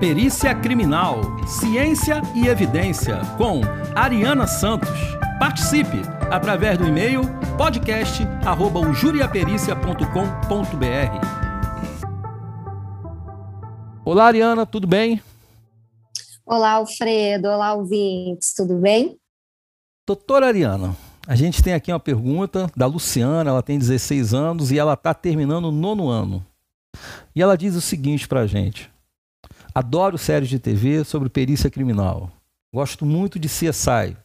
Perícia Criminal, Ciência e Evidência, com Ariana Santos. Participe através do e-mail podcast@juriapericia.com.br. Olá, Ariana, tudo bem? Olá, Alfredo. Olá, ouvintes, tudo bem? Doutora Ariana, a gente tem aqui uma pergunta da Luciana, ela tem 16 anos e ela está terminando o nono ano. E ela diz o seguinte para a gente: Adoro séries de TV sobre perícia criminal. Gosto muito de CSI.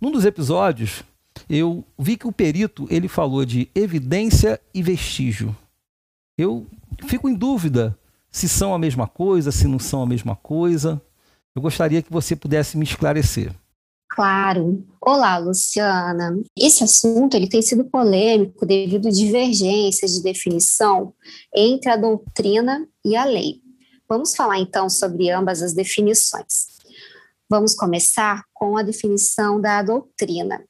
Num dos episódios, eu vi que o perito ele falou de evidência e vestígio. Eu fico em dúvida se são a mesma coisa, se não são a mesma coisa. Eu gostaria que você pudesse me esclarecer. Claro. Olá, Luciana. Esse assunto ele tem sido polêmico devido a divergências de definição entre a doutrina e a lei. Vamos falar então sobre ambas as definições. Vamos começar com a definição da doutrina.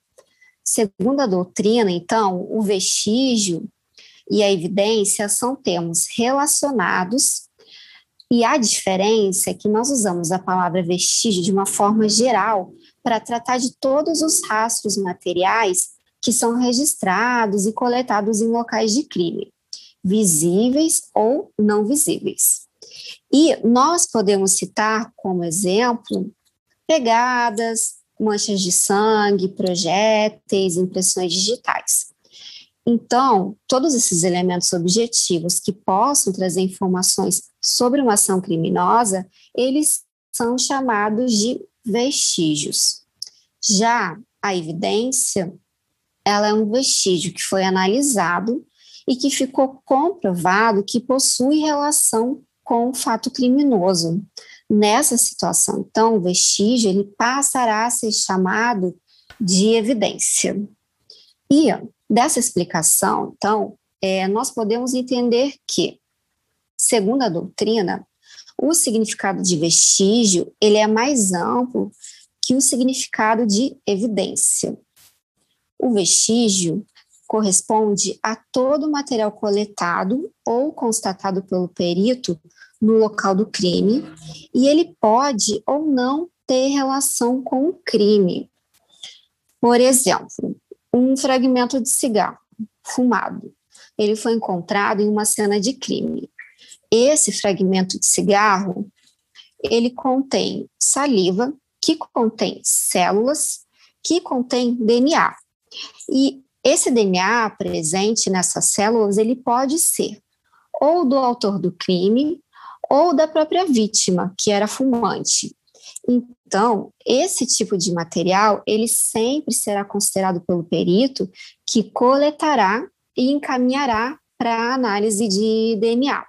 Segundo a doutrina, então, o vestígio e a evidência são termos relacionados e a diferença é que nós usamos a palavra vestígio de uma forma geral para tratar de todos os rastros materiais que são registrados e coletados em locais de crime, visíveis ou não visíveis. E nós podemos citar como exemplo pegadas, manchas de sangue, projéteis, impressões digitais. Então, todos esses elementos objetivos que possam trazer informações sobre uma ação criminosa, eles são chamados de vestígios. Já a evidência, ela é um vestígio que foi analisado e que ficou comprovado que possui relação com o fato criminoso. Nessa situação, então, o vestígio ele passará a ser chamado de evidência. E dessa explicação, então, é, nós podemos entender que, segundo a doutrina, o significado de vestígio ele é mais amplo que o significado de evidência. O vestígio corresponde a todo material coletado ou constatado pelo perito no local do crime e ele pode ou não ter relação com o crime. Por exemplo, um fragmento de cigarro fumado. Ele foi encontrado em uma cena de crime. Esse fragmento de cigarro, ele contém saliva, que contém células, que contém DNA. E esse DNA presente nessas células, ele pode ser ou do autor do crime ou da própria vítima, que era fumante. Então, esse tipo de material, ele sempre será considerado pelo perito que coletará e encaminhará para análise de DNA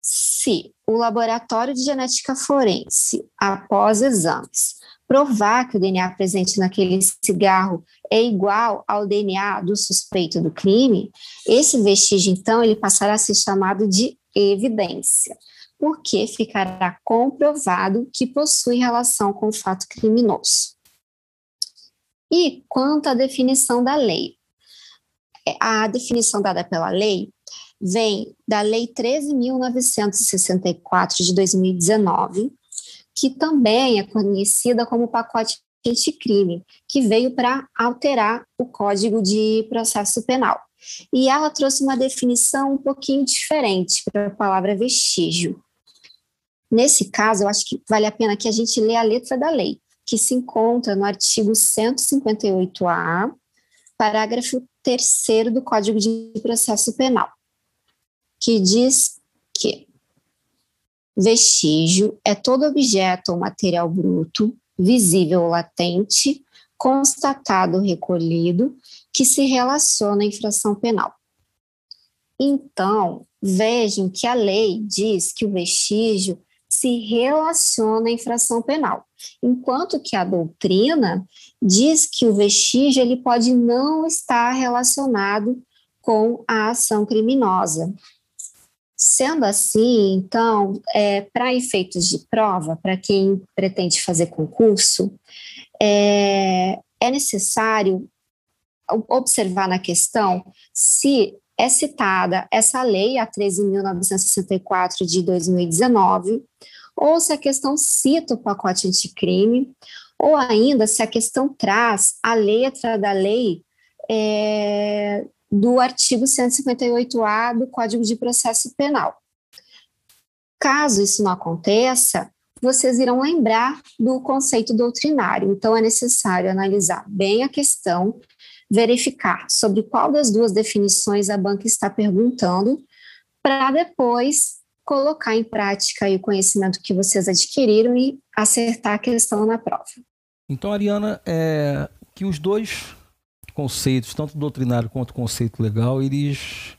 se o laboratório de genética forense, após exames, provar que o DNA presente naquele cigarro é igual ao DNA do suspeito do crime, esse vestígio, então, ele passará a ser chamado de evidência, porque ficará comprovado que possui relação com o fato criminoso. E quanto à definição da lei? A definição dada pela lei vem da Lei 13.964 de 2019, que também é conhecida como pacote anticrime, que veio para alterar o Código de Processo Penal. E ela trouxe uma definição um pouquinho diferente para a palavra vestígio. Nesse caso, eu acho que vale a pena que a gente lê a letra da lei, que se encontra no artigo 158-A, parágrafo 3 do Código de Processo Penal que diz que vestígio é todo objeto ou material bruto, visível latente, constatado recolhido, que se relaciona à infração penal. Então, vejam que a lei diz que o vestígio se relaciona à infração penal, enquanto que a doutrina diz que o vestígio ele pode não estar relacionado com a ação criminosa, Sendo assim, então, é, para efeitos de prova, para quem pretende fazer concurso, é, é necessário observar na questão se é citada essa lei, a 13.964 de 2019, ou se a questão cita o pacote anticrime, ou ainda se a questão traz a letra da lei é, do artigo 158A do Código de Processo Penal. Caso isso não aconteça, vocês irão lembrar do conceito doutrinário. Então, é necessário analisar bem a questão, verificar sobre qual das duas definições a banca está perguntando, para depois colocar em prática o conhecimento que vocês adquiriram e acertar a questão na prova. Então, Ariana, é que os dois conceitos, tanto doutrinário quanto conceito legal, eles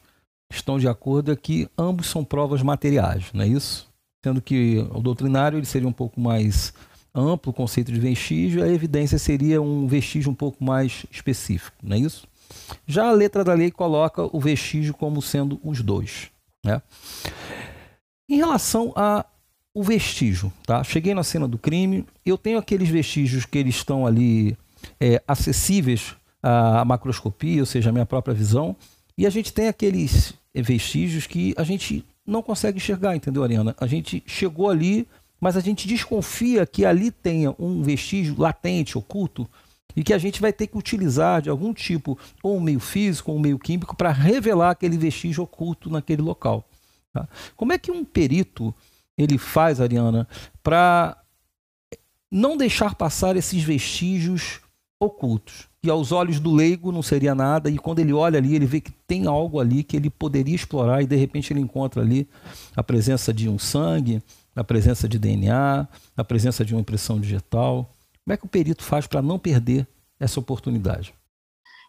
estão de acordo que ambos são provas materiais, não é isso? Sendo que o doutrinário ele seria um pouco mais amplo, o conceito de vestígio, a evidência seria um vestígio um pouco mais específico, não é isso? Já a letra da lei coloca o vestígio como sendo os dois. Né? Em relação a o vestígio, tá? Cheguei na cena do crime, eu tenho aqueles vestígios que eles estão ali é, acessíveis à macroscopia, ou seja, a minha própria visão, e a gente tem aqueles vestígios que a gente não consegue enxergar, entendeu, Ariana? A gente chegou ali, mas a gente desconfia que ali tenha um vestígio latente, oculto, e que a gente vai ter que utilizar de algum tipo, ou um meio físico, ou um meio químico, para revelar aquele vestígio oculto naquele local. Tá? Como é que um perito ele faz, Ariana, para não deixar passar esses vestígios ocultos? Que aos olhos do leigo não seria nada, e quando ele olha ali, ele vê que tem algo ali que ele poderia explorar, e de repente ele encontra ali a presença de um sangue, a presença de DNA, a presença de uma impressão digital. Como é que o perito faz para não perder essa oportunidade?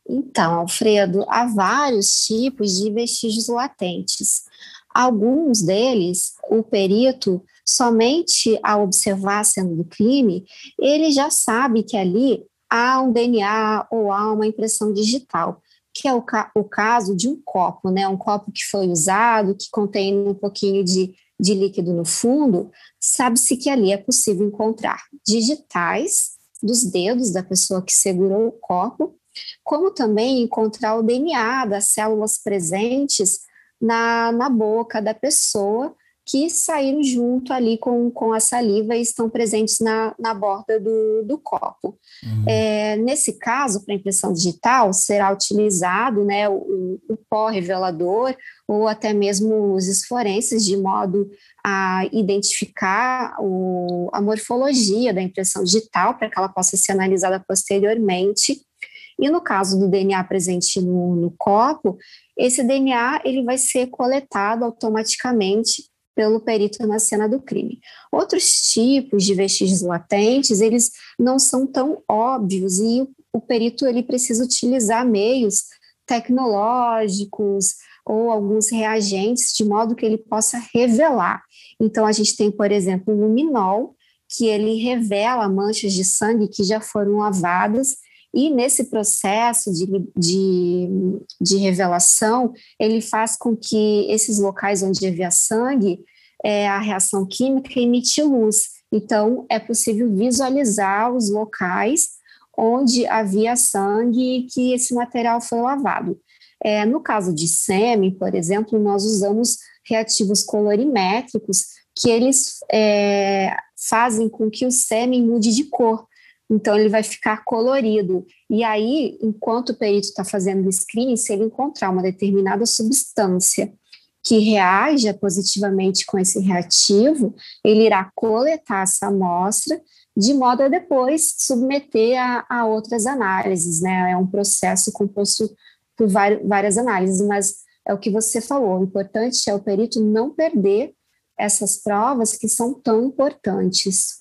Então, Alfredo, há vários tipos de vestígios latentes. Alguns deles, o perito, somente ao observar a cena do crime, ele já sabe que ali há um DNA ou há uma impressão digital, que é o, ca o caso de um copo, né? Um copo que foi usado, que contém um pouquinho de, de líquido no fundo, sabe-se que ali é possível encontrar digitais dos dedos da pessoa que segurou o copo, como também encontrar o DNA das células presentes na, na boca da pessoa que saíram junto ali com, com a saliva e estão presentes na, na borda do, do copo. Uhum. É, nesse caso, para impressão digital, será utilizado né, o, o pó revelador ou até mesmo os forenses, de modo a identificar o, a morfologia da impressão digital para que ela possa ser analisada posteriormente. E no caso do DNA presente no, no copo, esse DNA ele vai ser coletado automaticamente pelo perito na cena do crime. Outros tipos de vestígios latentes, eles não são tão óbvios e o perito ele precisa utilizar meios tecnológicos ou alguns reagentes de modo que ele possa revelar. Então a gente tem, por exemplo, o luminol, que ele revela manchas de sangue que já foram lavadas e nesse processo de, de, de, revelação, ele faz com que esses locais onde havia sangue é, a reação química emite luz. Então, é possível visualizar os locais onde havia sangue e que esse material foi lavado. É, no caso de sêmen, por exemplo, nós usamos reativos colorimétricos que eles é, fazem com que o sêmen mude de cor. Então, ele vai ficar colorido. E aí, enquanto o perito está fazendo o screening, se ele encontrar uma determinada substância que reaja positivamente com esse reativo, ele irá coletar essa amostra de modo a depois submeter a, a outras análises, né? É um processo composto por várias análises, mas é o que você falou, o importante é o perito não perder essas provas que são tão importantes.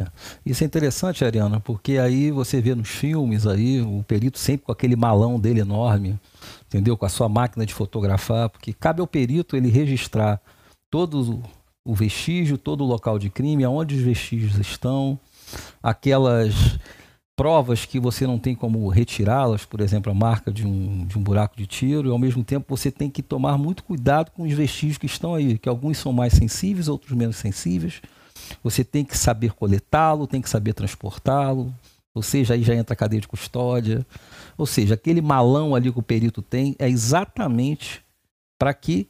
É. Isso é interessante, Ariana, porque aí você vê nos filmes aí o perito sempre com aquele malão dele enorme, entendeu? Com a sua máquina de fotografar, porque cabe ao perito ele registrar todo o vestígio, todo o local de crime, aonde os vestígios estão, aquelas provas que você não tem como retirá-las, por exemplo, a marca de um, de um buraco de tiro, e ao mesmo tempo você tem que tomar muito cuidado com os vestígios que estão aí, que alguns são mais sensíveis, outros menos sensíveis. Você tem que saber coletá-lo, tem que saber transportá-lo, ou seja, aí já entra a cadeia de custódia. Ou seja, aquele malão ali que o perito tem é exatamente para que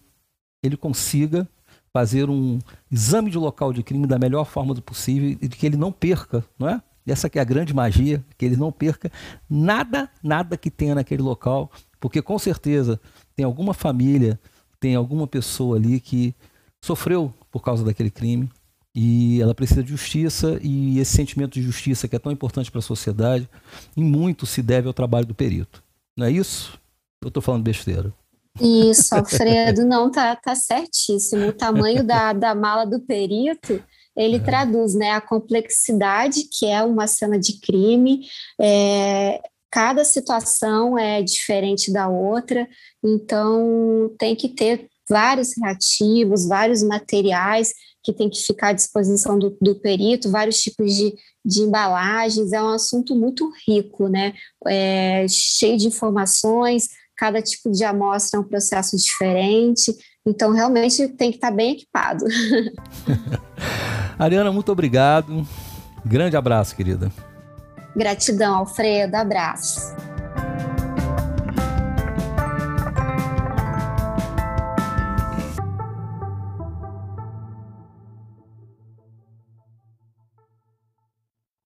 ele consiga fazer um exame de local de crime da melhor forma do possível e que ele não perca, não é? Essa que é a grande magia, que ele não perca nada, nada que tenha naquele local, porque com certeza tem alguma família, tem alguma pessoa ali que sofreu por causa daquele crime e ela precisa de justiça e esse sentimento de justiça que é tão importante para a sociedade, em muito se deve ao trabalho do perito. Não é isso? Eu estou falando besteira. Isso, Alfredo, não, tá, tá certíssimo. O tamanho da, da mala do perito, ele é. traduz né, a complexidade que é uma cena de crime, é, cada situação é diferente da outra, então tem que ter vários reativos, vários materiais que tem que ficar à disposição do, do perito, vários tipos de, de embalagens, é um assunto muito rico, né? É, cheio de informações, cada tipo de amostra é um processo diferente, então realmente tem que estar bem equipado. Ariana, muito obrigado. Grande abraço, querida. Gratidão, Alfredo. Abraço.